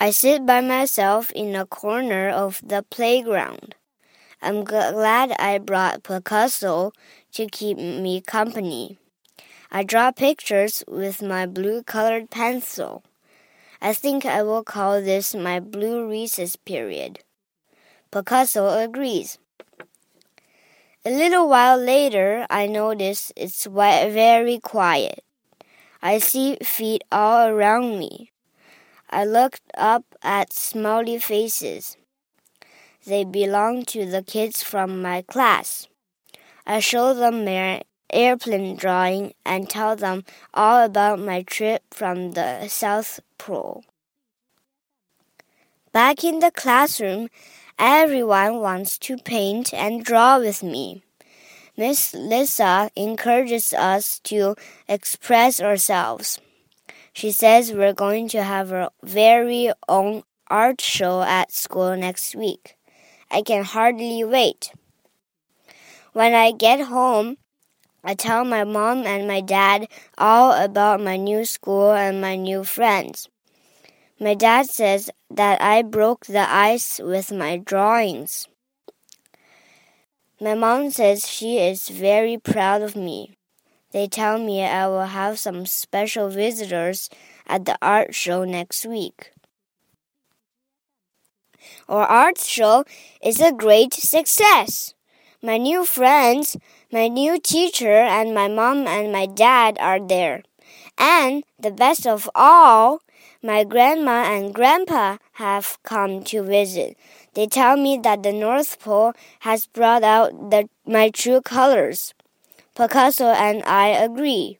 I sit by myself in a corner of the playground. I'm glad I brought Picasso to keep me company. I draw pictures with my blue colored pencil. I think I will call this my blue recess period. Picasso agrees. A little while later, I notice it's very quiet. I see feet all around me. I looked up at smiley faces. They belong to the kids from my class. I show them my airplane drawing and tell them all about my trip from the South Pole. Back in the classroom, everyone wants to paint and draw with me. Miss Lisa encourages us to express ourselves. She says we're going to have our very own art show at school next week. I can hardly wait. When I get home, I tell my mom and my dad all about my new school and my new friends. My dad says that I broke the ice with my drawings. My mom says she is very proud of me. They tell me I will have some special visitors at the art show next week. Our art show is a great success. My new friends, my new teacher, and my mom and my dad are there. And the best of all, my grandma and grandpa have come to visit. They tell me that the North Pole has brought out the, my true colors. Picasso and I agree.